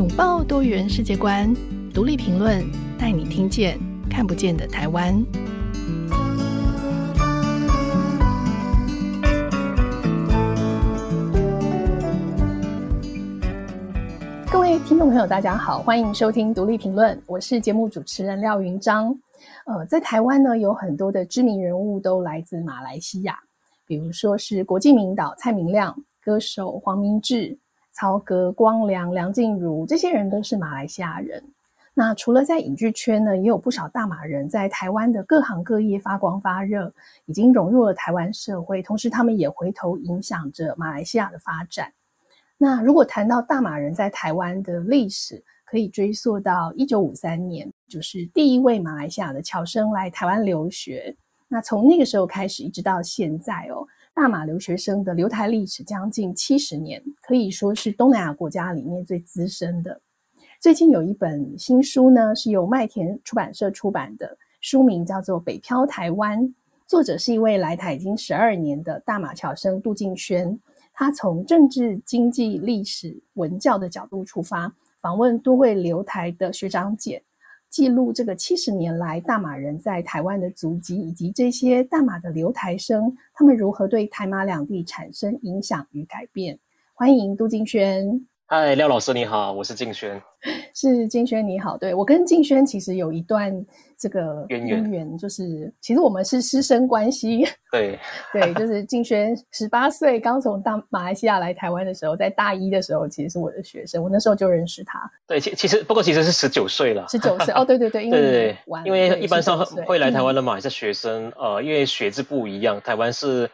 拥抱多元世界观，独立评论，带你听见看不见的台湾。各位听众朋友，大家好，欢迎收听独立评论，我是节目主持人廖云章。呃，在台湾呢，有很多的知名人物都来自马来西亚，比如说是国际名导蔡明亮、歌手黄明志。曹格、光良、梁静茹，这些人都是马来西亚人。那除了在影剧圈呢，也有不少大马人在台湾的各行各业发光发热，已经融入了台湾社会。同时，他们也回头影响着马来西亚的发展。那如果谈到大马人在台湾的历史，可以追溯到一九五三年，就是第一位马来西亚的侨生来台湾留学。那从那个时候开始，一直到现在哦。大马留学生的留台历史将近七十年，可以说是东南亚国家里面最资深的。最近有一本新书呢，是由麦田出版社出版的，书名叫做《北漂台湾》，作者是一位来台已经十二年的大马侨生杜敬轩。他从政治、经济、历史、文教的角度出发，访问多位留台的学长姐。记录这个七十年来大马人在台湾的足迹，以及这些大马的留台生，他们如何对台马两地产生影响与改变。欢迎杜金轩。嗨，廖老师你好，我是静轩。是静轩你好，对，我跟静轩其实有一段这个渊源，就是其实我们是师生关系。对 对，就是静轩十八岁刚从大马来西亚来台湾的时候，在大一的时候其实是我的学生，我那时候就认识他。对，其其实不过其实是十九岁了。十九岁哦，对对对，因为因为一般上会来台湾的马来西亚学生，嗯，呃，因为学制不一样，台湾是。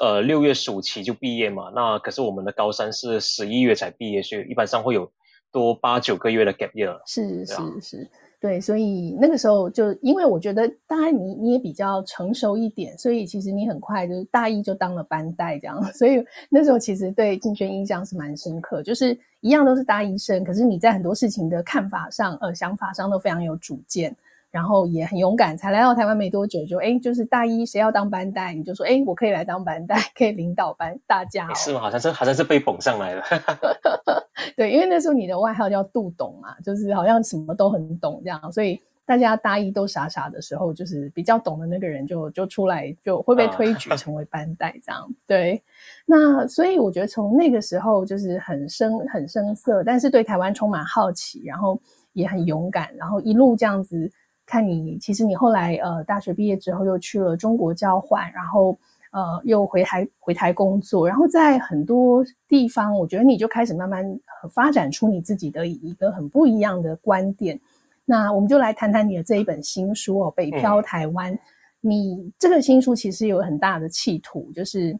呃，六月暑期就毕业嘛，那可是我们的高三是十一月才毕业，所以一般上会有多八九个月的 gap year。是是是，对，所以那个时候就因为我觉得，当然你你也比较成熟一点，所以其实你很快就是大一就当了班代这样，所以那时候其实对敬轩印象是蛮深刻，就是一样都是大一生，可是你在很多事情的看法上、呃想法上都非常有主见。然后也很勇敢，才来到台湾没多久，就哎，就是大一谁要当班代，你就说哎，我可以来当班代，可以领导班大家、哦。是吗？好像是好像是被捧上来了。对，因为那时候你的外号叫杜董嘛，就是好像什么都很懂这样，所以大家大一都傻傻的时候，就是比较懂的那个人就就出来，就会被推举 成为班代这样。啊、对，那所以我觉得从那个时候就是很生很生涩，但是对台湾充满好奇，然后也很勇敢，然后一路这样子。看你，其实你后来呃大学毕业之后又去了中国交换，然后呃又回台回台工作，然后在很多地方，我觉得你就开始慢慢发展出你自己的一个很不一样的观点。那我们就来谈谈你的这一本新书哦，《北漂台湾》。嗯。你这个新书其实有很大的企图，就是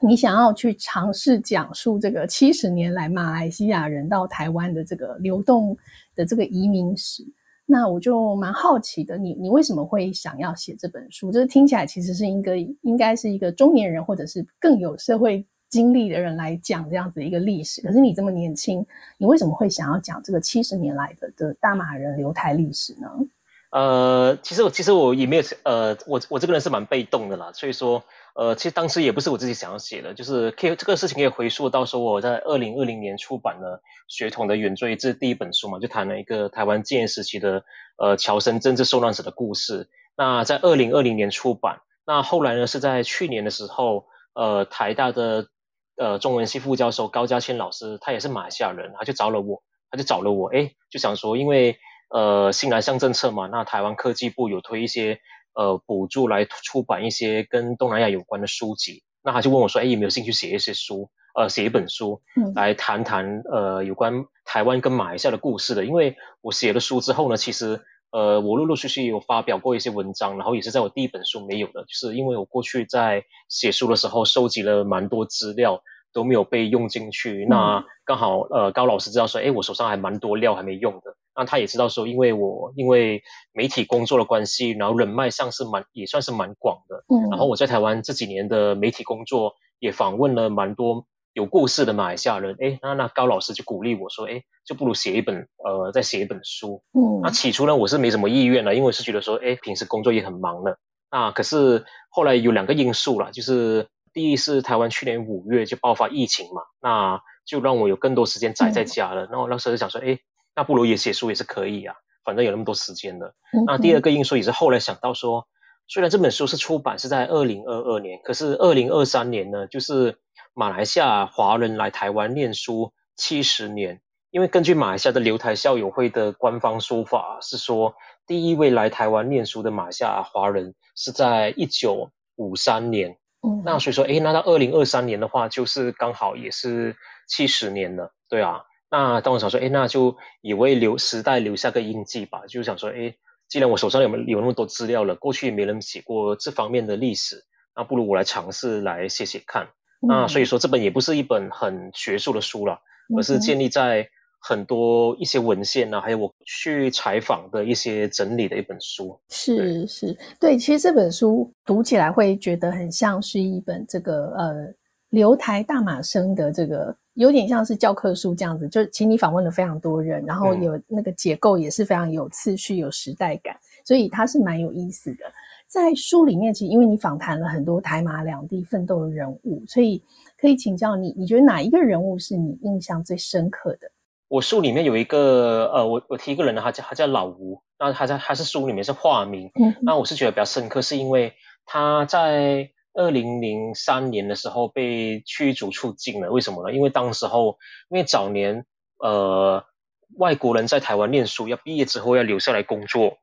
你想要去尝试讲述这个七十年来马来西亚人到台湾的这个流动的这个移民史。那我就蛮好奇的，你你为什么会想要写这本书？就是听起来其实是一个应该是一个中年人或者是更有社会经历的人来讲这样子一个历史。可是你这么年轻，你为什么会想要讲这个七十年来的的大马人流台历史呢？呃，其实我其实我也没有呃，我我这个人是蛮被动的啦，所以说。呃，其实当时也不是我自己想要写的，就是可以这个事情可以回溯到说我在二零二零年出版了《血统的原罪》这第一本书嘛，就谈了一个台湾戒严时期的呃侨生政治受难者的故事。那在二零二零年出版，那后来呢是在去年的时候，呃，台大的呃中文系副教授高嘉千老师，他也是马来西亚人，他就找了我，他就找了我，诶，就想说，因为呃新南向政策嘛，那台湾科技部有推一些。呃，补助来出版一些跟东南亚有关的书籍，那他就问我说：“哎，有没有兴趣写一些书？呃，写一本书，来谈谈呃有关台湾跟马来西亚的故事的。因为我写了书之后呢，其实呃我陆陆续续有发表过一些文章，然后也是在我第一本书没有的，就是因为我过去在写书的时候收集了蛮多资料。”都没有被用进去，那刚好呃高老师知道说，哎，我手上还蛮多料还没用的，那他也知道说，因为我因为媒体工作的关系，然后人脉上是蛮也算是蛮广的，嗯，然后我在台湾这几年的媒体工作也访问了蛮多有故事的马来西亚人，哎，那那高老师就鼓励我说，哎，就不如写一本呃再写一本书，嗯，那起初呢我是没什么意愿了，因为我是觉得说，哎，平时工作也很忙的，那可是后来有两个因素啦，就是。第一是台湾去年五月就爆发疫情嘛，那就让我有更多时间宅在家了。那我、嗯、那时候就想说，哎，那不如也写书也是可以啊，反正有那么多时间了。嗯、那第二个因素也是后来想到说，虽然这本书是出版是在二零二二年，可是二零二三年呢，就是马来西亚华人来台湾念书七十年。因为根据马来西亚的留台校友会的官方说法是说，第一位来台湾念书的马来西亚华人是在一九五三年。嗯，那所以说，诶，那到二零二三年的话，就是刚好也是七十年了，对啊。那当我想说，诶，那就也为留时代留下个印记吧。就想说，诶，既然我手上有有那么多资料了，过去也没人写过这方面的历史，那不如我来尝试来写写看。嗯，那所以说，这本也不是一本很学术的书了，而是建立在。很多一些文献啊，还有我去采访的一些整理的一本书，是是，对，其实这本书读起来会觉得很像是一本这个呃留台大马生的这个，有点像是教科书这样子，就请你访问了非常多人，然后有那个结构也是非常有次序、有时代感，所以它是蛮有意思的。在书里面，其实因为你访谈了很多台马两地奋斗的人物，所以可以请教你，你觉得哪一个人物是你印象最深刻的？我书里面有一个，呃，我我提一个人呢，他叫他叫老吴，那他在他是书里面是化名，嗯，那我是觉得比较深刻，是因为他在二零零三年的时候被驱逐出境了，为什么呢？因为当时候因为早年呃外国人在台湾念书，要毕业之后要留下来工作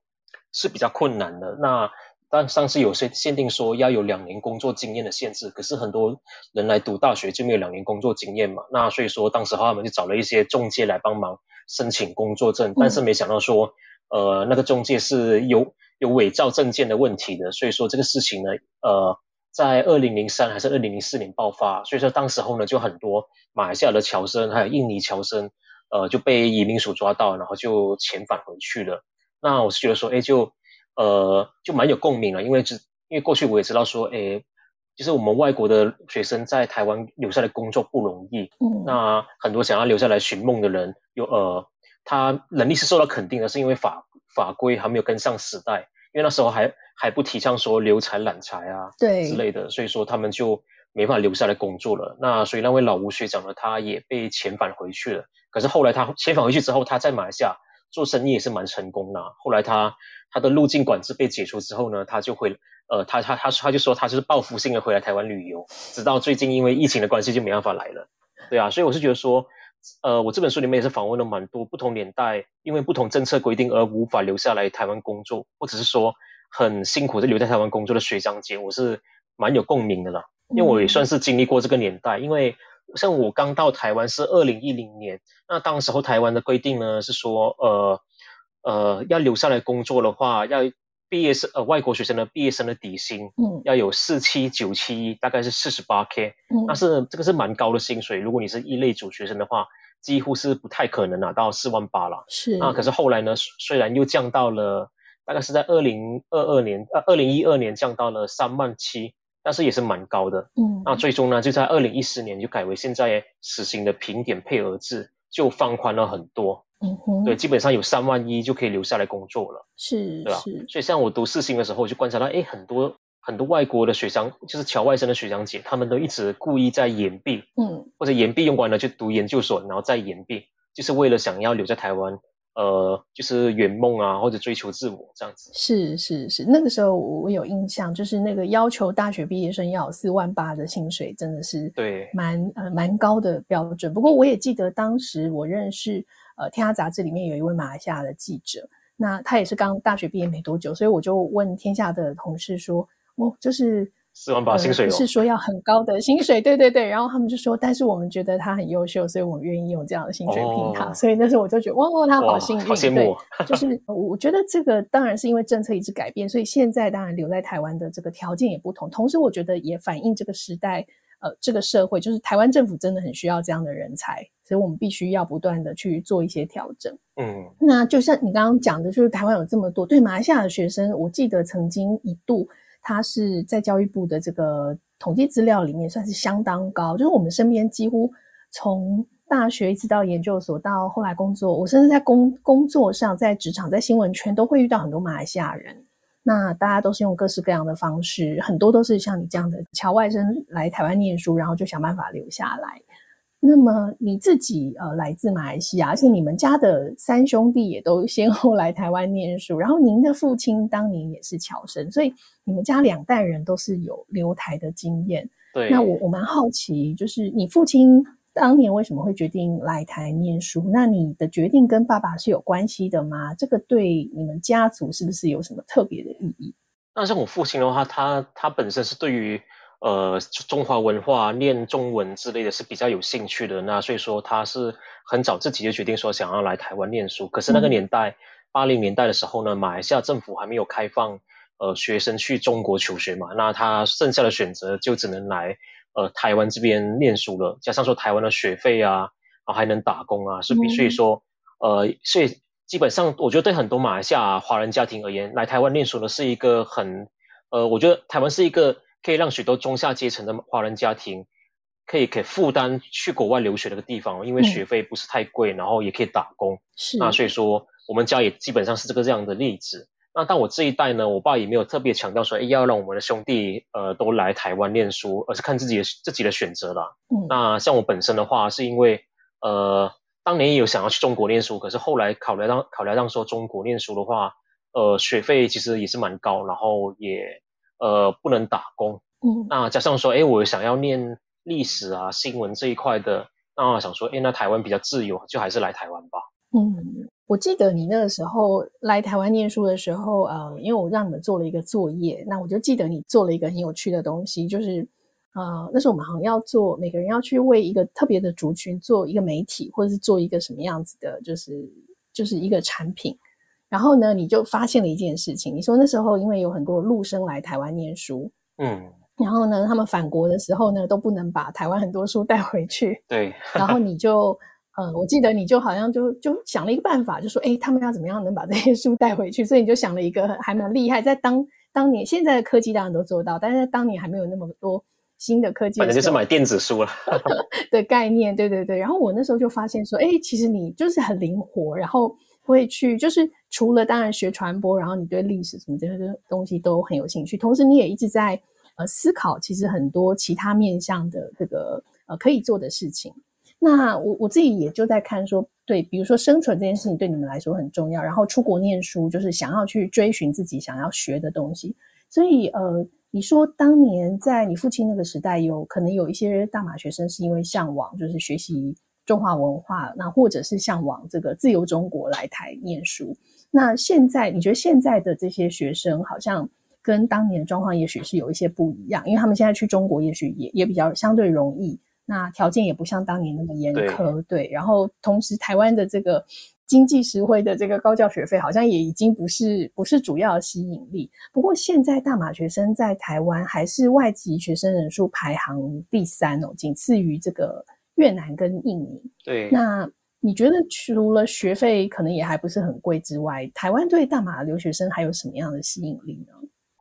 是比较困难的，那。但上次有些限定说要有两年工作经验的限制，可是很多人来读大学就没有两年工作经验嘛，那所以说当时他们就找了一些中介来帮忙申请工作证，但是没想到说，呃，那个中介是有有伪造证件的问题的，所以说这个事情呢，呃，在二零零三还是二零零四年爆发，所以说当时候呢就很多马来西亚的侨生还有印尼侨生，呃，就被移民署抓到，然后就遣返回去了。那我是觉得说，哎，就。呃，就蛮有共鸣了，因为只因为过去我也知道说，哎，就是我们外国的学生在台湾留下来工作不容易，嗯，那很多想要留下来寻梦的人，有呃，他能力是受到肯定的，是因为法法规还没有跟上时代，因为那时候还还不提倡说留才揽才啊，对之类的，所以说他们就没办法留下来工作了。那所以那位老吴学长呢，他也被遣返回去了。可是后来他遣返回去之后，他在马来西亚。做生意也是蛮成功的。后来他他的入境管制被解除之后呢，他就回呃，他他他他就说他就是报复性的回来台湾旅游，直到最近因为疫情的关系就没办法来了。对啊，所以我是觉得说，呃，我这本书里面也是访问了蛮多不同年代，因为不同政策规定而无法留下来台湾工作，或者是说很辛苦的留在台湾工作的学长姐，我是蛮有共鸣的啦，因为我也算是经历过这个年代，因为。像我刚到台湾是二零一零年，那当时候台湾的规定呢是说，呃呃，要留下来工作的话，要毕业生呃外国学生的毕业生的底薪，嗯，要有四七九七一，大概是四十八 K，嗯，那是这个是蛮高的薪水，如果你是一类组学生的话，几乎是不太可能拿到四万八了。是，那可是后来呢，虽然又降到了，大概是在二零二二年呃二零一二年降到了三万七。但是也是蛮高的，嗯，那最终呢，就在二零一四年就改为现在实行的评点配额制，就放宽了很多，嗯哼，对，基本上有三万一就可以留下来工作了，是，对吧？是，所以像我读四星的时候，我就观察到，哎，很多很多外国的学长，就是侨外生的学长姐，他们都一直故意在延毕，嗯，或者延毕用完了就读研究所，然后再延毕，就是为了想要留在台湾。呃，就是圆梦啊，或者追求自我这样子。是是是，那个时候我有印象，就是那个要求大学毕业生要有四万八的薪水，真的是对蛮呃蛮高的标准。不过我也记得当时我认识呃《天下杂志》里面有一位马来西亚的记者，那他也是刚大学毕业没多久，所以我就问天下的同事说，哦，就是。四万八薪水哦，是说要很高的薪水，对对对。然后他们就说，但是我们觉得他很优秀，所以我们愿意用这样的薪水聘他。哦、所以那时候我就觉得，哇，哇他好幸运，好羡慕。对，就是我觉得这个当然是因为政策一直改变，所以现在当然留在台湾的这个条件也不同。同时，我觉得也反映这个时代，呃，这个社会就是台湾政府真的很需要这样的人才，所以我们必须要不断的去做一些调整。嗯，那就像你刚刚讲的，就是台湾有这么多对马来西亚的学生，我记得曾经一度。他是在教育部的这个统计资料里面算是相当高，就是我们身边几乎从大学一直到研究所到后来工作，我甚至在工工作上，在职场，在新闻圈都会遇到很多马来西亚人。那大家都是用各式各样的方式，很多都是像你这样的侨外生来台湾念书，然后就想办法留下来。那么你自己呃来自马来西亚，而且你们家的三兄弟也都 先后来台湾念书，然后您的父亲当年也是侨生，所以你们家两代人都是有留台的经验。对，那我我蛮好奇，就是你父亲当年为什么会决定来台念书？那你的决定跟爸爸是有关系的吗？这个对你们家族是不是有什么特别的意义？那像我父亲的话，他他本身是对于。呃，中华文化、念中文之类的是比较有兴趣的，那所以说他是很早自己就决定说想要来台湾念书。可是那个年代，八零、嗯、年代的时候呢，马来西亚政府还没有开放呃学生去中国求学嘛，那他剩下的选择就只能来呃台湾这边念书了。加上说台湾的学费啊，啊还能打工啊，是比所以说呃，所以基本上我觉得对很多马来西亚华人家庭而言，来台湾念书呢是一个很呃，我觉得台湾是一个。可以让许多中下阶层的华人家庭可以可以负担去国外留学的一个地方，因为学费不是太贵，嗯、然后也可以打工。是，那所以说我们家也基本上是这个这样的例子。那但我这一代呢，我爸也没有特别强调说，哎，要让我们的兄弟呃都来台湾念书，而是看自己的自己的选择啦。嗯，那像我本身的话，是因为呃当年也有想要去中国念书，可是后来考虑到考虑到说中国念书的话，呃学费其实也是蛮高，然后也。呃，不能打工。嗯，那加上说，哎，我想要念历史啊、新闻这一块的，那我想说，哎，那台湾比较自由，就还是来台湾吧。嗯，我记得你那个时候来台湾念书的时候，呃，因为我让你们做了一个作业，那我就记得你做了一个很有趣的东西，就是呃，那时候我们好像要做，每个人要去为一个特别的族群做一个媒体，或者是做一个什么样子的，就是就是一个产品。然后呢，你就发现了一件事情。你说那时候因为有很多陆生来台湾念书，嗯，然后呢，他们返国的时候呢，都不能把台湾很多书带回去。对。然后你就，嗯，我记得你就好像就就想了一个办法，就说，哎，他们要怎么样能把这些书带回去？所以你就想了一个还蛮厉害，在当当年现在的科技当然都做到，但是在当年还没有那么多新的科技。反正就是买电子书了 的概念，对对对。然后我那时候就发现说，哎，其实你就是很灵活，然后会去就是。除了当然学传播，然后你对历史什么这些东西都很有兴趣，同时你也一直在呃思考，其实很多其他面向的这个呃可以做的事情。那我我自己也就在看说，对，比如说生存这件事情对你们来说很重要，然后出国念书就是想要去追寻自己想要学的东西。所以呃，你说当年在你父亲那个时代有，有可能有一些大马学生是因为向往，就是学习中华文化，那或者是向往这个自由中国来台念书。那现在你觉得现在的这些学生好像跟当年的状况也许是有一些不一样，因为他们现在去中国也许也也比较相对容易，那条件也不像当年那么严苛，对，对。然后同时台湾的这个经济实惠的这个高教学费好像也已经不是不是主要的吸引力。不过现在大马学生在台湾还是外籍学生人数排行第三哦，仅次于这个越南跟印尼。对，那。你觉得除了学费可能也还不是很贵之外，台湾对大马留学生还有什么样的吸引力呢？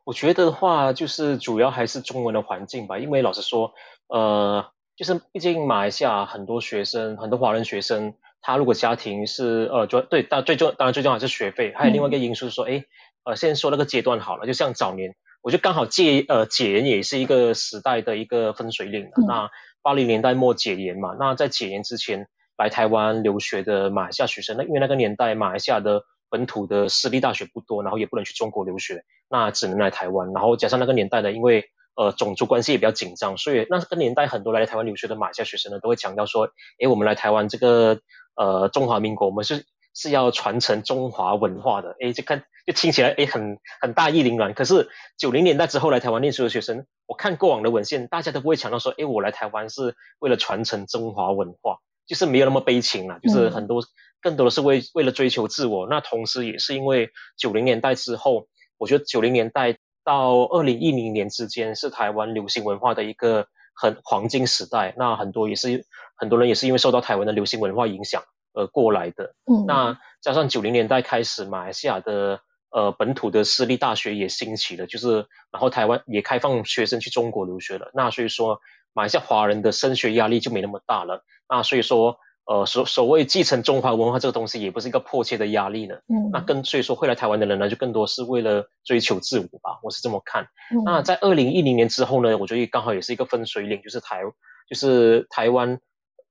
我觉得的话，就是主要还是中文的环境吧。因为老实说，呃，就是毕竟马来西亚很多学生，很多华人学生，他如果家庭是呃，就对，但最重当然最重要还是学费。还有另外一个因素说，哎、嗯，呃，先说那个阶段好了，就像早年，我觉得刚好戒呃解严也是一个时代的一个分水岭、嗯。那八零年代末解严嘛，那在解严之前。来台湾留学的马来西亚学生，那因为那个年代马来西亚的本土的私立大学不多，然后也不能去中国留学，那只能来台湾。然后加上那个年代呢，因为呃种族关系也比较紧张，所以那个年代很多来台湾留学的马来西亚学生呢，都会强调说，诶，我们来台湾这个呃中华民国，我们是是要传承中华文化的。诶，就看就听起来诶很很大义凛然。可是九零年代之后来台湾念书的学生，我看过往的文献，大家都不会强调说，诶，我来台湾是为了传承中华文化。就是没有那么悲情了，就是很多更多的是为为了追求自我。那同时也是因为九零年代之后，我觉得九零年代到二零一零年之间是台湾流行文化的一个很黄金时代。那很多也是很多人也是因为受到台湾的流行文化影响而过来的。嗯，那加上九零年代开始，马来西亚的呃本土的私立大学也兴起了，就是然后台湾也开放学生去中国留学了。那所以说。马来西亚华人的升学压力就没那么大了，那所以说，呃，所所谓继承中华文化这个东西，也不是一个迫切的压力了。嗯，那更所以说会来台湾的人呢，就更多是为了追求自我吧，我是这么看。嗯，那在二零一零年之后呢，我觉得刚好也是一个分水岭，就是台就是台湾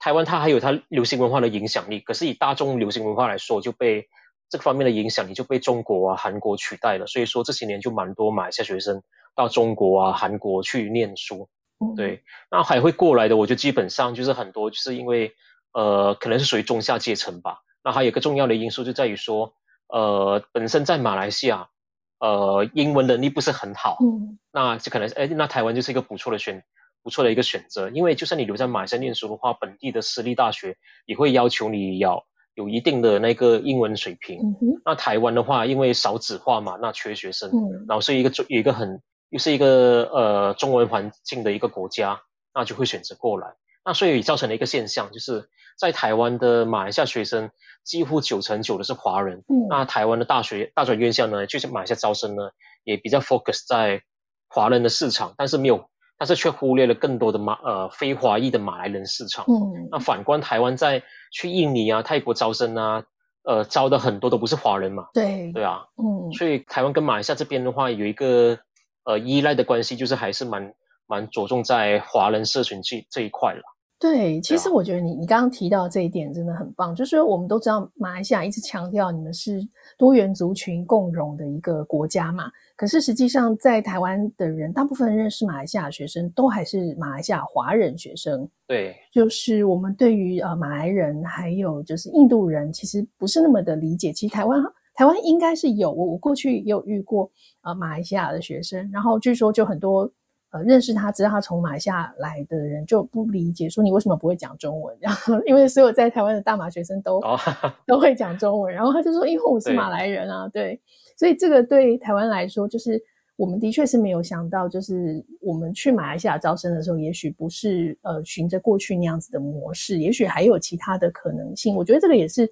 台湾它还有它流行文化的影响力，可是以大众流行文化来说，就被这个方面的影响力就被中国啊、韩国取代了。所以说这些年就蛮多马来西亚学生到中国啊、韩国去念书。对，那还会过来的，我就基本上就是很多，就是因为呃，可能是属于中下阶层吧。那还有一个重要的因素就在于说，呃，本身在马来西亚，呃，英文能力不是很好，嗯，那就可能，哎，那台湾就是一个不错的选，不错的一个选择。因为就算你留在马来西亚念书的话，本地的私立大学也会要求你要有一定的那个英文水平。嗯。那台湾的话，因为少子化嘛，那缺学生，嗯，然后是一个有一个很。又是一个呃中文环境的一个国家，那就会选择过来。那所以造成了一个现象，就是在台湾的马来西亚学生几乎九成九的是华人。嗯。那台湾的大学大专院校呢，就是马来西亚招生呢，也比较 focus 在华人的市场，但是没有，但是却忽略了更多的马呃非华裔的马来人市场。嗯。那反观台湾在去印尼啊、泰国招生啊，呃招的很多都不是华人嘛。对。对啊。嗯。所以台湾跟马来西亚这边的话，有一个。呃，依赖的关系就是还是蛮蛮着重在华人社群这这一块了。对，其实我觉得你你刚刚提到这一点真的很棒，就是我们都知道马来西亚一直强调你们是多元族群共融的一个国家嘛，可是实际上在台湾的人，大部分认识马来西亚学生都还是马来西亚华人学生。对，就是我们对于呃马来人还有就是印度人，其实不是那么的理解。其实台湾。台湾应该是有，我我过去也有遇过呃马来西亚的学生，然后据说就很多呃认识他、知道他从马来西亚来的人就不理解，说你为什么不会讲中文？然后因为所有在台湾的大马学生都、哦、都会讲中文，然后他就说因为我是马来人啊，对，对，所以这个对台湾来说，就是我们的确是没有想到，就是我们去马来西亚招生的时候，也许不是呃循着过去那样子的模式，也许还有其他的可能性。我觉得这个也是。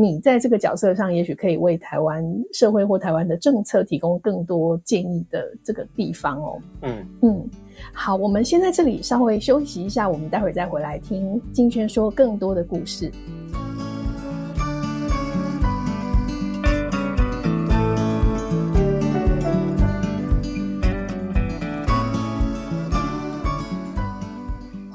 你在这个角色上，也许可以为台湾社会或台湾的政策提供更多建议的这个地方哦。嗯嗯，好，我们先在这里稍微休息一下，我们待会再回来听金轩说更多的故事。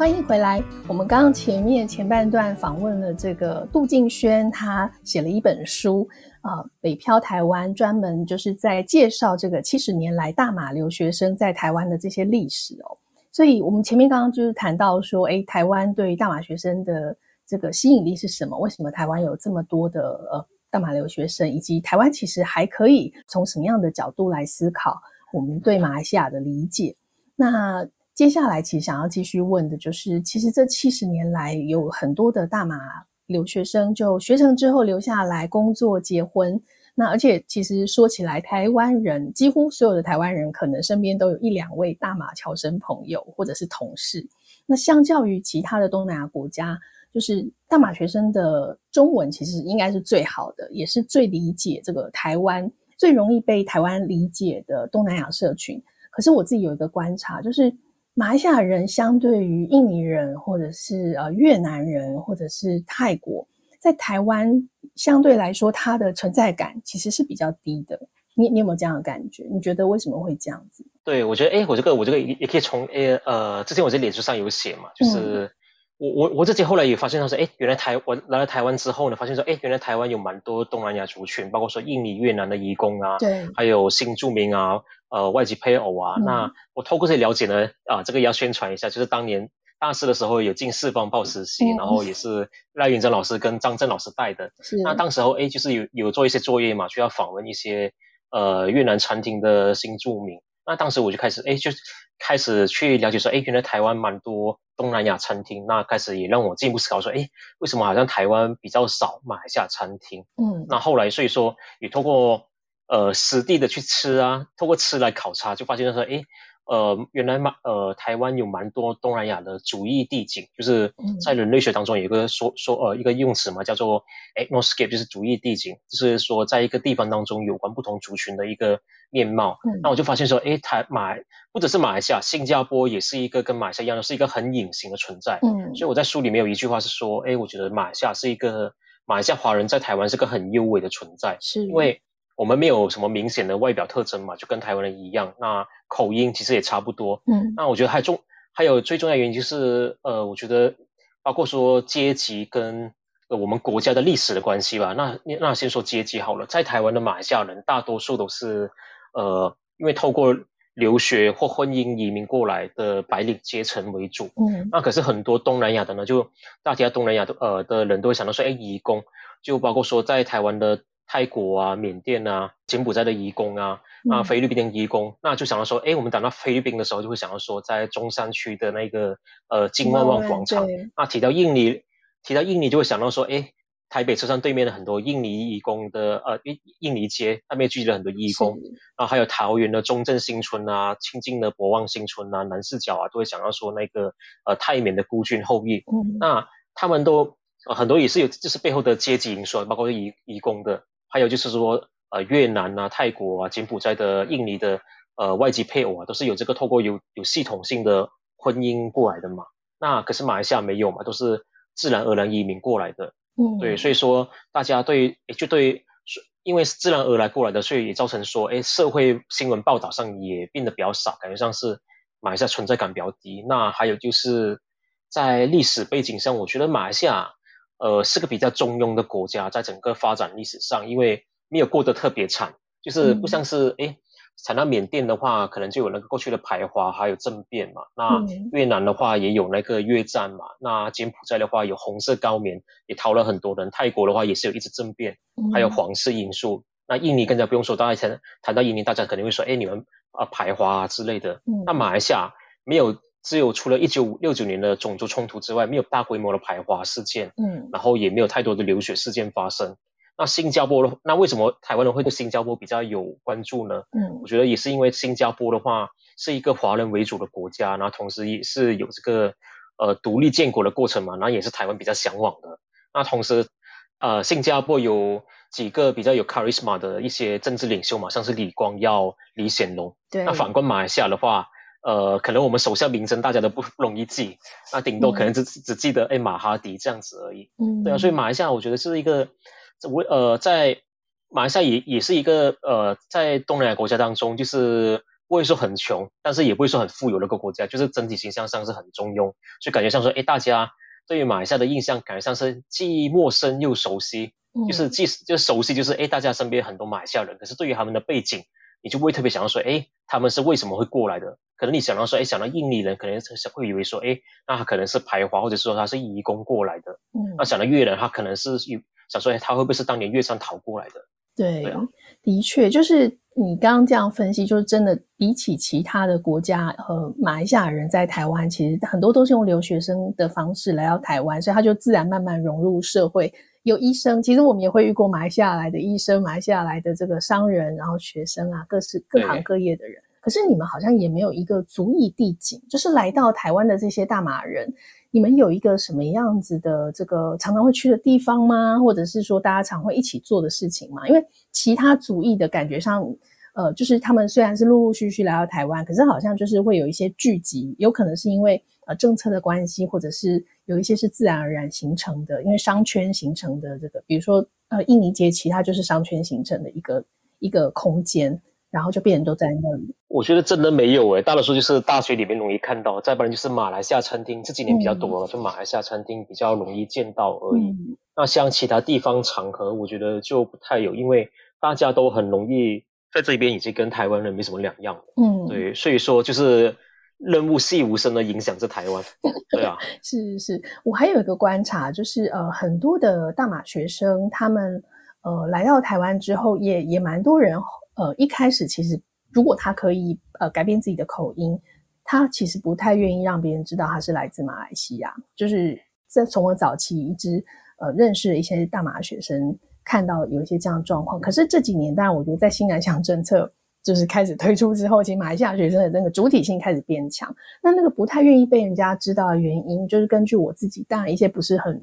欢迎回来。我们刚刚前面前半段访问了这个杜敬轩，他写了一本书啊，北漂台湾，专门就是在介绍这个七十年来大马留学生在台湾的这些历史哦。所以我们前面刚刚就是谈到说，诶，台湾对于大马学生的这个吸引力是什么？为什么台湾有这么多的呃大马留学生？以及台湾其实还可以从什么样的角度来思考我们对马来西亚的理解？那接下来，其实想要继续问的就是，其实这七十年来有很多的大马留学生就学成之后留下来工作、结婚。那而且其实说起来，台湾人几乎所有的台湾人可能身边都有一两位大马侨生朋友或者是同事。那相较于其他的东南亚国家，就是大马学生的中文其实应该是最好的，也是最理解这个台湾、最容易被台湾理解的东南亚社群。可是我自己有一个观察，就是。马来西亚人相对于印尼人，或者是呃越南人，或者是泰国，在台湾相对来说，它的存在感其实是比较低的。你你有没有这样的感觉？你觉得为什么会这样子？对，我觉得，哎，我这个我这个也也可以从哎呃，之前我在脸书上有写嘛，就是。嗯我我我自己后来也发现到说，哎，原来台我来了台湾之后呢，发现说，哎，原来台湾有蛮多东南亚族群，包括说印尼、越南的移工啊，对，还有新住民啊，呃，外籍配偶啊。嗯、那我透过这些了解呢，啊，这个要宣传一下，就是当年大四的时候有进四方报实习，嗯、然后也是赖云珍老师跟张震老师带的。是。那当时候，哎，就是有有做一些作业嘛，需要访问一些呃越南餐厅的新住民。那当时我就开始，哎，就开始去了解说，哎，原来台湾蛮多东南亚餐厅。那开始也让我进一步思考说，哎，为什么好像台湾比较少马来西亚餐厅？嗯，那后来所以说也通过呃实地的去吃啊，透过吃来考察，就发现说，哎。呃，原来马呃台湾有蛮多东南亚的族裔地景，就是在人类学当中有一个说说呃一个用词嘛，叫做 ethnoscape，就是族裔地景，就是说在一个地方当中有关不同族群的一个面貌。嗯，那我就发现说，诶，台马不只是马来西亚，新加坡也是一个跟马来西亚一样的，是一个很隐形的存在。嗯，所以我在书里面有一句话是说，诶，我觉得马来西亚是一个马来西亚华人在台湾是个很优美的存在，是因为。我们没有什么明显的外表特征嘛，就跟台湾人一样。那口音其实也差不多。嗯，那我觉得还重，还有最重要的原因就是，呃，我觉得包括说阶级跟呃我们国家的历史的关系吧。那那先说阶级好了，在台湾的马来西亚人大多数都是呃因为透过留学或婚姻移民过来的白领阶层为主。嗯，那可是很多东南亚的呢，就大家东南亚的呃的人都会想到说，哎，移工，就包括说在台湾的泰国啊、缅甸啊、柬埔寨的移工啊。啊，菲律宾的移工，那就想到说，哎，我们讲到菲律宾的时候，就会想到说，在中山区的那个呃金万万广场。那提到印尼，提到印尼就会想到说，哎，台北车站对面的很多印尼移工的呃印印尼街，那边聚集了很多移工。然后还有桃园的中正新村啊，清境的博望新村啊，南势角啊，都会想到说那个呃泰缅的孤军后裔。嗯。那他们都、呃、很多也是有，就是背后的阶级因素，包括移移工的，还有就是说。呃，越南啊、泰国啊、柬埔寨的、印尼的呃外籍配偶啊，都是有这个透过有有系统性的婚姻过来的嘛。那可是马来西亚没有嘛，都是自然而然移民过来的。嗯，对，所以说大家对就对，因为是自然而然过来的，所以也造成说，哎，社会新闻报道上也变得比较少，感觉上是马来西亚存在感比较低。那还有就是在历史背景上，我觉得马来西亚呃是个比较中庸的国家，在整个发展历史上，因为。没有过得特别惨，就是不像是诶，谈到缅甸的话，可能就有那个过去的排华，还有政变嘛。那越南的话也有那个越战嘛。那柬埔寨的话有红色高棉，也逃了很多人。泰国的话也是有一直政变，还有皇室因素。那印尼更加不用说，大家谈谈到印尼，大家肯定会说，哎，你们啊排华啊之类的。那马来西亚没有，只有除了一九六九年的种族冲突之外，没有大规模的排华事件。嗯，然后也没有太多的流血事件发生。那新加坡的，那为什么台湾人会对新加坡比较有关注呢？嗯，我觉得也是因为新加坡的话是一个华人为主的国家，然后同时也是有这个呃独立建国的过程嘛，然后也是台湾比较向往的。那同时，呃，新加坡有几个比较有 charisma 的一些政治领袖嘛，像是李光耀、李显龙。对。那反观马来西亚的话，呃，可能我们手下名称大家都不容易记，那顶多可能只、嗯、只记得哎马哈迪这样子而已。嗯。对啊，所以马来西亚我觉得是一个。我呃，在马来西亚也也是一个呃，在东南亚国家当中，就是不会说很穷，但是也不会说很富有的一个国家，就是整体形象上是很中庸，所以感觉像说，哎，大家对于马来西亚的印象，感觉像是既陌生又熟悉，嗯、就是既就熟悉，就是哎，大家身边很多马来西亚人，可是对于他们的背景，你就不会特别想要说，哎，他们是为什么会过来的？可能你想到说，哎，想到印尼人，可能是会以为说，哎，那他可能是排华，或者说他是移工过来的。嗯，那想到越南，他可能是有。想说，他会不会是当年越战逃过来的？对，对啊、的确，就是你刚刚这样分析，就是真的比起其他的国家和马来西亚人在台湾，其实很多都是用留学生的方式来到台湾，所以他就自然慢慢融入社会。有医生，其实我们也会遇过马来西亚来的医生，马来西亚来的这个商人，然后学生啊，各式各行各业的人。可是你们好像也没有一个足以地景，就是来到台湾的这些大马人。你们有一个什么样子的这个常常会去的地方吗？或者是说大家常会一起做的事情吗？因为其他族裔的感觉上，呃，就是他们虽然是陆陆续续来到台湾，可是好像就是会有一些聚集，有可能是因为呃政策的关系，或者是有一些是自然而然形成的，因为商圈形成的这个，比如说呃印尼街，其他就是商圈形成的一个一个空间。然后就变人都在那里。我觉得真的没有诶，大多数就是大学里面容易看到，再不然就是马来西亚餐厅，这几年比较多了，嗯、就马来西亚餐厅比较容易见到而已。嗯、那像其他地方场合，我觉得就不太有，因为大家都很容易在这边已经跟台湾人没什么两样。嗯，对，所以说就是润物细无声的影响着台湾。对啊，是是是，我还有一个观察，就是呃，很多的大马学生他们呃来到台湾之后也，也也蛮多人。呃，一开始其实如果他可以呃改变自己的口音，他其实不太愿意让别人知道他是来自马来西亚。就是在从我早期一直呃认识的一些大马学生，看到有一些这样的状况。可是这几年，当然我觉得在新南向政策就是开始推出之后，其实马来西亚学生的那个主体性开始变强。那那个不太愿意被人家知道的原因，就是根据我自己当然一些不是很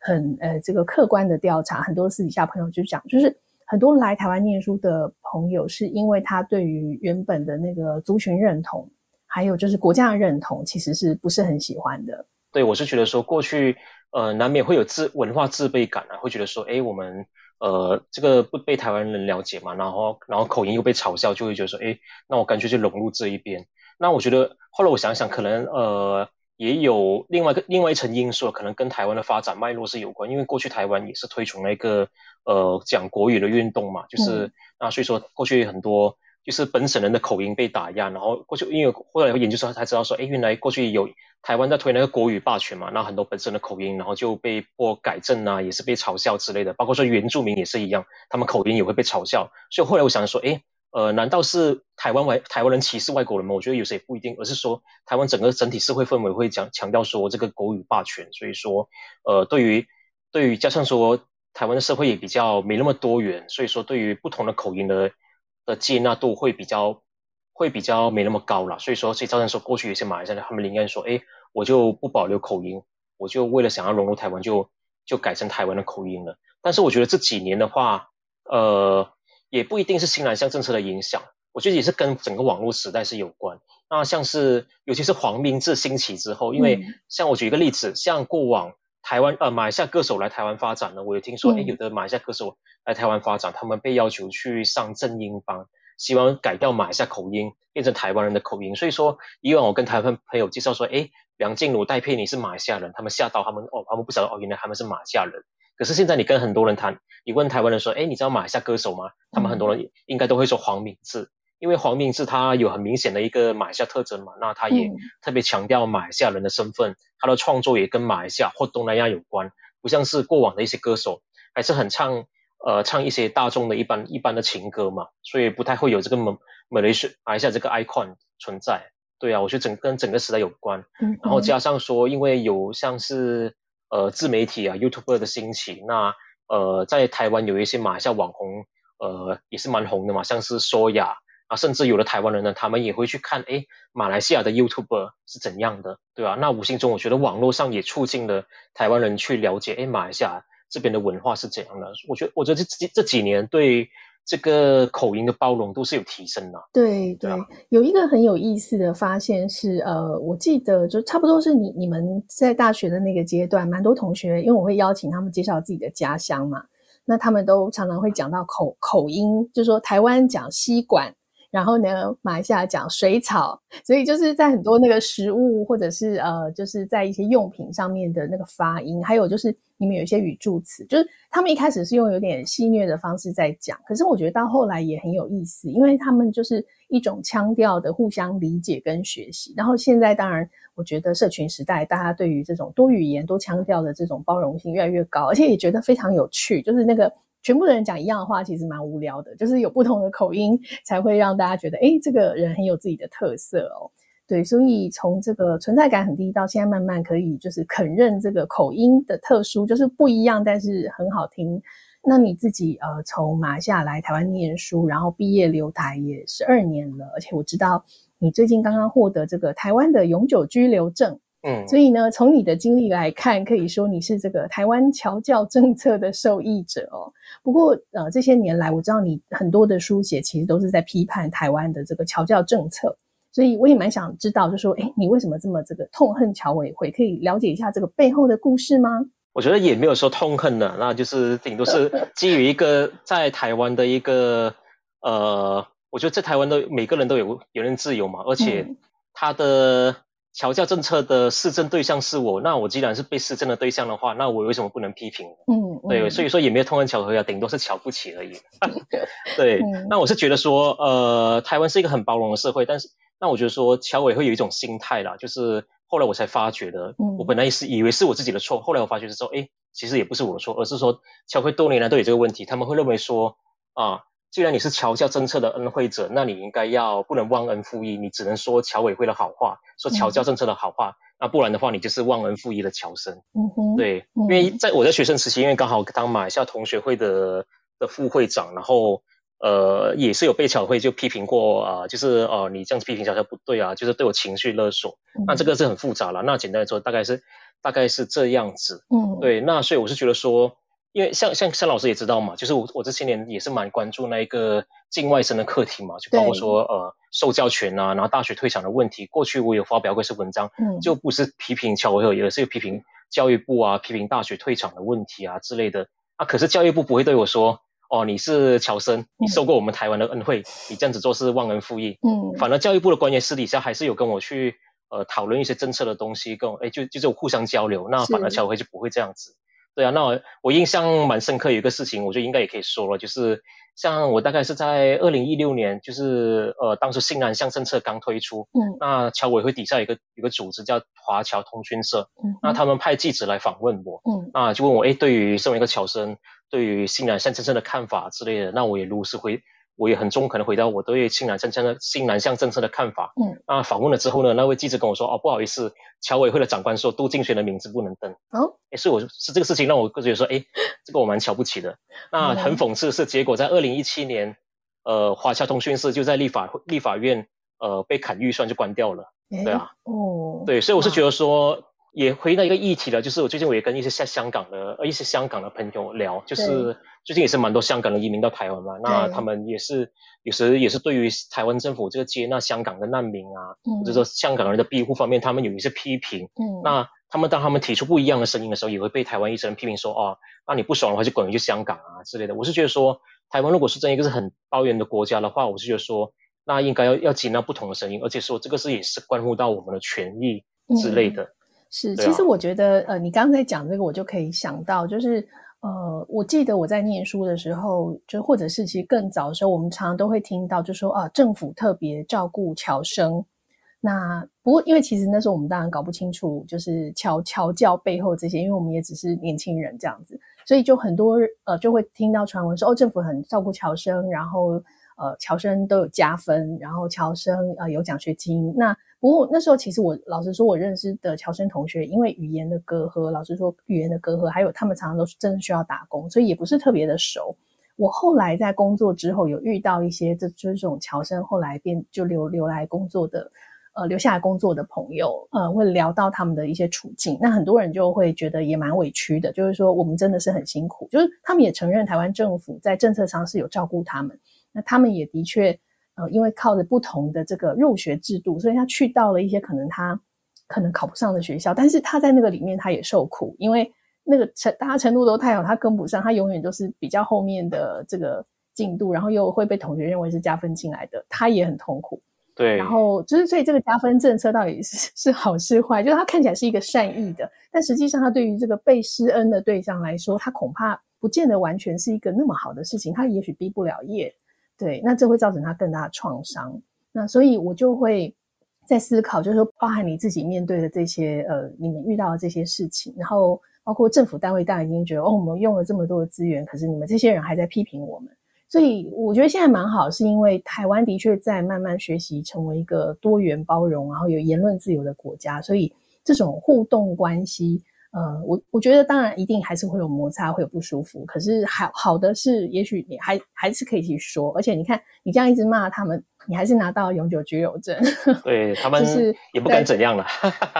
很呃这个客观的调查，很多私底下朋友就讲，就是。很多来台湾念书的朋友，是因为他对于原本的那个族群认同，还有就是国家的认同，其实是不是很喜欢的。对，我是觉得说，过去呃难免会有自文化自卑感啊，会觉得说，诶，我们呃这个不被台湾人了解嘛，然后然后口音又被嘲笑，就会觉得说，哎，那我干脆就融入这一边。那我觉得后来我想想，可能呃也有另外一个另外一层因素，可能跟台湾的发展脉络是有关，因为过去台湾也是推崇那个呃讲国语的运动嘛，就是、嗯、那所以说过去很多就是本省人的口音被打压，然后过去因为后来研究生才知道说，哎，原来过去有台湾在推那个国语霸权嘛，那很多本省的口音，然后就被迫改正啊，也是被嘲笑之类的，包括说原住民也是一样，他们口音也会被嘲笑，所以后来我想说，哎。呃，难道是台湾外台湾人歧视外国人吗？我觉得有时也不一定，而是说台湾整个整体社会氛围会讲强调说这个国语霸权，所以说，呃，对于对于加上说台湾的社会也比较没那么多元，所以说对于不同的口音的的接纳度会比较会比较没那么高了，所以说所以造成说过去有些马来西亚人他们宁愿说，哎，我就不保留口音，我就为了想要融入台湾就就改成台湾的口音了。但是我觉得这几年的话，呃。也不一定是新南向政策的影响，我觉得也是跟整个网络时代是有关。那像是尤其是黄明志兴起之后，因为像我举一个例子，像过往台湾呃马来西亚歌手来台湾发展呢，我有听说，哎，有的马来西亚歌手来台湾发展，他们被要求去上正音班，希望改掉马来西亚口音，变成台湾人的口音。所以说，以往我跟台湾朋友介绍说，哎，梁静茹、戴佩妮是马来西亚人，他们吓到他们哦，他们不晓得哦，原来他们是马来西亚人。可是现在你跟很多人谈，你问台湾人说，哎，你知道马来西亚歌手吗？他们很多人应该都会说黄明志，因为黄明志他有很明显的一个马来西亚特征嘛，那他也特别强调马来西亚人的身份，他的创作也跟马来西亚或东南亚有关，不像是过往的一些歌手，还是很唱呃唱一些大众的一般一般的情歌嘛，所以不太会有这个马马来西亚这个 icon 存在。对啊，我觉得整跟整个时代有关，然后加上说，因为有像是。呃，自媒体啊，YouTuber 的兴起，那呃，在台湾有一些马来西亚网红，呃，也是蛮红的嘛，像是说雅啊，甚至有的台湾人呢，他们也会去看，哎，马来西亚的 YouTuber 是怎样的，对吧、啊？那无形中，我觉得网络上也促进了台湾人去了解，哎，马来西亚这边的文化是怎样的。我觉得，我觉得这这这几年对。这个口音的包容度是有提升的。对对，有一个很有意思的发现是，呃，我记得就差不多是你你们在大学的那个阶段，蛮多同学，因为我会邀请他们介绍自己的家乡嘛，那他们都常常会讲到口口音，就是说台湾讲吸管。然后呢，马来西亚讲水草，所以就是在很多那个食物或者是呃，就是在一些用品上面的那个发音，还有就是你们有一些语助词，就是他们一开始是用有点戏谑的方式在讲，可是我觉得到后来也很有意思，因为他们就是一种腔调的互相理解跟学习。然后现在当然，我觉得社群时代，大家对于这种多语言多腔调的这种包容性越来越高，而且也觉得非常有趣，就是那个。全部的人讲一样的话，其实蛮无聊的。就是有不同的口音，才会让大家觉得，诶，这个人很有自己的特色哦。对，所以从这个存在感很低，到现在慢慢可以就是肯认这个口音的特殊，就是不一样，但是很好听。那你自己呃，从马来西亚来台湾念书，然后毕业留台也十二年了，而且我知道你最近刚刚获得这个台湾的永久居留证。嗯，所以呢，从你的经历来看，可以说你是这个台湾侨教政策的受益者哦。不过，呃，这些年来，我知道你很多的书写其实都是在批判台湾的这个侨教政策，所以我也蛮想知道，就是说，诶，你为什么这么这个痛恨侨委会？可以了解一下这个背后的故事吗？我觉得也没有说痛恨的，那就是顶多是 基于一个在台湾的一个，呃，我觉得在台湾的每个人都有言论自由嘛，而且他的。嗯侨教政策的施政对象是我，那我既然是被施政的对象的话，那我为什么不能批评？嗯，对，嗯、所以说也没有痛恨侨委会啊，顶多是瞧不起而已。对，嗯、那我是觉得说，呃，台湾是一个很包容的社会，但是那我觉得说侨委会有一种心态啦，就是后来我才发觉的，嗯、我本来也是以为是我自己的错，后来我发觉是说，哎，其实也不是我的错，而是说侨会多年来都有这个问题，他们会认为说啊。既然你是侨教政策的恩惠者，那你应该要不能忘恩负义，你只能说侨委会的好话，说侨教政策的好话，嗯、那不然的话，你就是忘恩负义的侨生。嗯哼，对，嗯、因为在我在学生时期，因为刚好当马来西亚同学会的的副会长，然后呃也是有被侨会就批评过啊、呃，就是呃你这样子批评侨教不对啊，就是对我情绪勒索。嗯、那这个是很复杂了，那简单来说，大概是大概是这样子。嗯，对，那所以我是觉得说。因为像像像老师也知道嘛，就是我我这些年也是蛮关注那一个境外生的课题嘛，就包括说呃受教权啊，然后大学退场的问题。过去我有发表过一些文章，嗯，就不是批评侨委会，也是批评教育部啊，批评大学退场的问题啊之类的。啊，可是教育部不会对我说，哦，你是侨生，你受过我们台湾的恩惠，嗯、你这样子做是忘恩负义。嗯，反而教育部的官员私底下还是有跟我去。呃讨论一些政策的东西，跟我哎就就这种互相交流，那反而侨委会就不会这样子。对啊，那我我印象蛮深刻，有一个事情，我觉得应该也可以说了，就是像我大概是在二零一六年，就是呃当时新南向政策刚推出，嗯，那侨委会底下有一个有个组织叫华侨通讯社，嗯，那他们派记者来访问我，嗯，那就问我，哎，对于身为一个侨生，对于新南向政策的看法之类的，那我也如实回。我也很中肯的回答我对新南政策的新南向政策的看法。嗯，那访问了之后呢，那位记者跟我说：“哦，不好意思，侨委会的长官说杜敬轩的名字不能登。”哦，诶，所以我是这个事情让我觉得说，哎，这个我蛮瞧不起的。那很讽刺的是，结果在二零一七年，呃，华侨通讯社就在立法立法院呃被砍预算就关掉了。对啊，哦，对，所以我是觉得说。也回到一个议题了，就是我最近我也跟一些香香港的呃一些香港的朋友聊，就是最近也是蛮多香港的移民到台湾嘛，那他们也是有时也是对于台湾政府这个接纳香港的难民啊，嗯、或者说香港人的庇护方面，他们有一些批评。嗯，那他们当他们提出不一样的声音的时候，也会被台湾一些人批评说，哦，那你不爽的话就滚回去香港啊之类的。我是觉得说，台湾如果是这样一个是很多元的国家的话，我是觉得说，那应该要要接纳不同的声音，而且说这个是也是关乎到我们的权益之类的。嗯是，其实我觉得，呃，你刚刚在讲这个，我就可以想到，就是，呃，我记得我在念书的时候，就或者是其实更早的时候，我们常常都会听到，就说啊，政府特别照顾侨生。那不过，因为其实那时候我们当然搞不清楚，就是侨侨教背后这些，因为我们也只是年轻人这样子，所以就很多呃就会听到传闻说，哦，政府很照顾侨生，然后。呃，侨生都有加分，然后侨生呃有奖学金。那不过那时候其实我老实说，我认识的侨生同学，因为语言的隔阂，老实说语言的隔阂，还有他们常常都是真的需要打工，所以也不是特别的熟。我后来在工作之后，有遇到一些这就是这种侨生后来变就留留来工作的，呃留下来工作的朋友，呃会聊到他们的一些处境。那很多人就会觉得也蛮委屈的，就是说我们真的是很辛苦，就是他们也承认台湾政府在政策上是有照顾他们。那他们也的确，呃，因为靠着不同的这个入学制度，所以他去到了一些可能他可能考不上的学校，但是他在那个里面他也受苦，因为那个程大家程度都太好，他跟不上，他永远都是比较后面的这个进度，然后又会被同学认为是加分进来的，他也很痛苦。对，然后就是所以这个加分政策到底是是好是坏，就是他看起来是一个善意的，但实际上他对于这个被施恩的对象来说，他恐怕不见得完全是一个那么好的事情，他也许毕不了业。对，那这会造成他更大的创伤。那所以我就会在思考，就是说，包含你自己面对的这些，呃，你们遇到的这些事情，然后包括政府单位，当然已经觉得，哦，我们用了这么多的资源，可是你们这些人还在批评我们。所以我觉得现在蛮好，是因为台湾的确在慢慢学习成为一个多元包容，然后有言论自由的国家，所以这种互动关系。呃，我我觉得当然一定还是会有摩擦，会有不舒服。可是好好的是，也许你还还是可以去说。而且你看，你这样一直骂他们，你还是拿到永久居留证。对，他们是也不敢怎样了。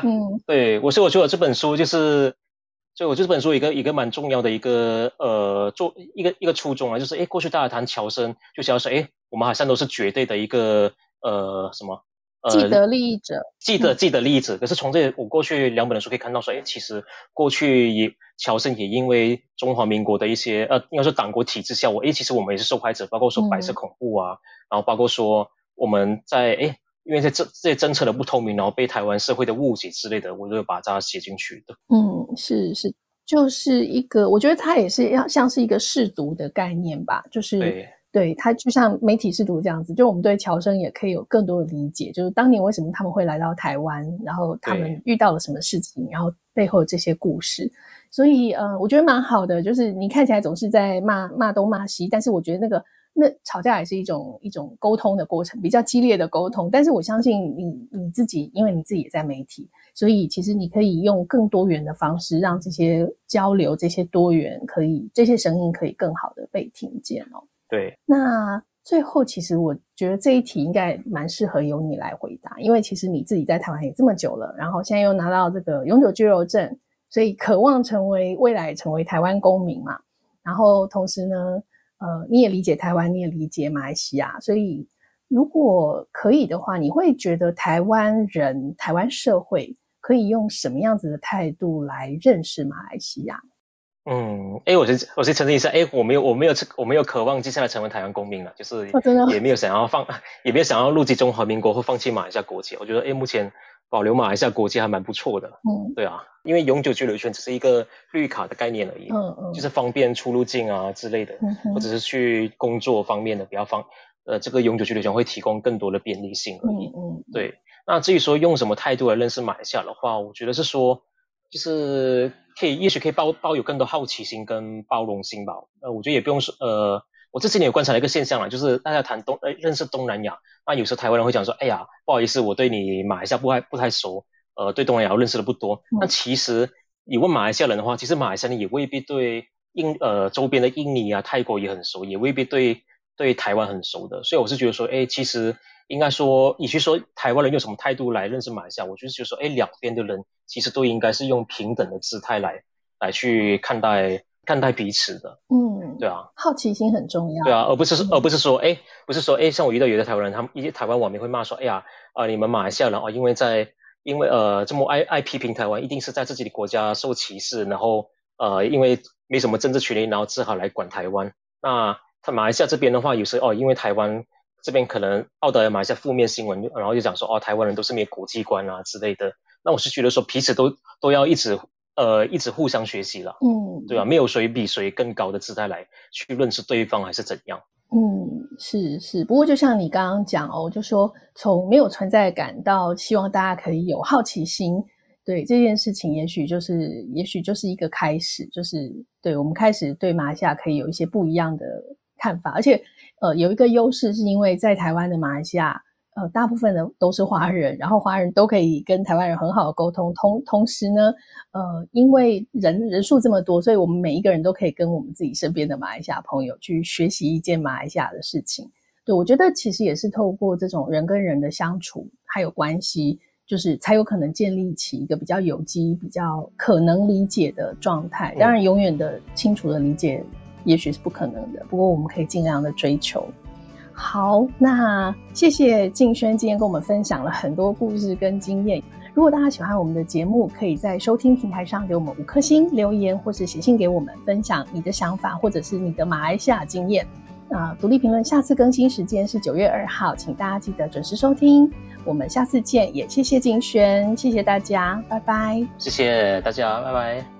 嗯，对，我说我觉得这本书就是，所以我这本书一个一个蛮重要的一个呃，做一个一个初衷啊，就是哎，过去大家谈乔生，就想要说，诶，我们好像都是绝对的一个呃什么。既得利益者，既得既得利益者。可是从这我过去两本的书可以看到，说，哎，其实过去也乔生也因为中华民国的一些呃，应该说党国体制下，我哎，其实我们也是受害者，包括说白色恐怖啊，嗯、然后包括说我们在哎，因为在这这些政策的不透明，然后被台湾社会的误解之类的，我就把它写进去的。嗯，是是，就是一个，我觉得它也是要像是一个试读的概念吧，就是。对对，他就像媒体试图这样子，就我们对乔生也可以有更多的理解，就是当年为什么他们会来到台湾，然后他们遇到了什么事情，然后背后的这些故事。所以，呃，我觉得蛮好的，就是你看起来总是在骂骂东骂西，但是我觉得那个那吵架也是一种一种沟通的过程，比较激烈的沟通。但是我相信你你自己，因为你自己也在媒体，所以其实你可以用更多元的方式，让这些交流、这些多元可以这些声音可以更好的被听见哦。对，那最后其实我觉得这一题应该蛮适合由你来回答，因为其实你自己在台湾也这么久了，然后现在又拿到这个永久居留证，所以渴望成为未来成为台湾公民嘛。然后同时呢，呃，你也理解台湾，你也理解马来西亚，所以如果可以的话，你会觉得台湾人、台湾社会可以用什么样子的态度来认识马来西亚？嗯，哎，我先我先澄清一下，哎，我没有我没有我没有渴望接下来成为台湾公民了，就是也没有想要放，也没有想要入籍中华民国或放弃马来西亚国籍。我觉得，哎，目前保留马来西亚国籍还蛮不错的。嗯，对啊，因为永久居留权只是一个绿卡的概念而已。嗯嗯，就是方便出入境啊之类的，嗯、或者是去工作方面的比较方，呃，这个永久居留权会提供更多的便利性而已。嗯嗯，对。那至于说用什么态度来认识马来西亚的话，我觉得是说，就是可以，也许可以抱抱有更多好奇心跟包容心吧。呃，我觉得也不用说，呃，我这几年有观察了一个现象啦，就是大家谈东，呃，认识东南亚，那有时候台湾人会讲说，哎呀，不好意思，我对你马来西亚不太不太熟，呃，对东南亚认识的不多。那其实你问马来西亚人的话，其实马来西亚人也未必对印，呃，周边的印尼啊、泰国也很熟，也未必对对台湾很熟的。所以我是觉得说，哎，其实。应该说，与其说台湾人用什么态度来认识马来西亚，我就是觉得说，哎，两边的人其实都应该是用平等的姿态来来去看待看待彼此的。嗯，对啊，好奇心很重要。对啊，而不是说，而不是说，哎，不是说，哎，像我遇到有的台湾人，他们一些台湾网民会骂说，哎呀，啊、呃，你们马来西亚人啊，因为在因为呃这么爱爱批评台湾，一定是在自己的国家受歧视，然后呃因为没什么政治权利，然后只好来管台湾。那他马来西亚这边的话，有时候哦，因为台湾。这边可能报道马来西亚负面新闻，然后就讲说哦，台湾人都是没有国际观啊之类的。那我是觉得说彼此都都要一直呃一直互相学习了，嗯，对吧？没有谁比谁更高的姿态来去认识对方还是怎样？嗯，是是。不过就像你刚刚讲哦，就说从没有存在感到希望大家可以有好奇心，对这件事情，也许就是也许就是一个开始，就是对我们开始对马来西亚可以有一些不一样的看法，而且。呃，有一个优势是因为在台湾的马来西亚，呃，大部分的都是华人，然后华人都可以跟台湾人很好的沟通。同同时呢，呃，因为人人数这么多，所以我们每一个人都可以跟我们自己身边的马来西亚朋友去学习一件马来西亚的事情。对，我觉得其实也是透过这种人跟人的相处还有关系，就是才有可能建立起一个比较有机、比较可能理解的状态。当然，永远的清楚的理解。也许是不可能的，不过我们可以尽量的追求。好，那谢谢敬轩今天跟我们分享了很多故事跟经验。如果大家喜欢我们的节目，可以在收听平台上给我们五颗星留言，或是写信给我们分享你的想法，或者是你的马来西亚经验。那独立评论下次更新时间是九月二号，请大家记得准时收听。我们下次见，也谢谢敬轩，谢谢大家，拜拜。谢谢大家，拜拜。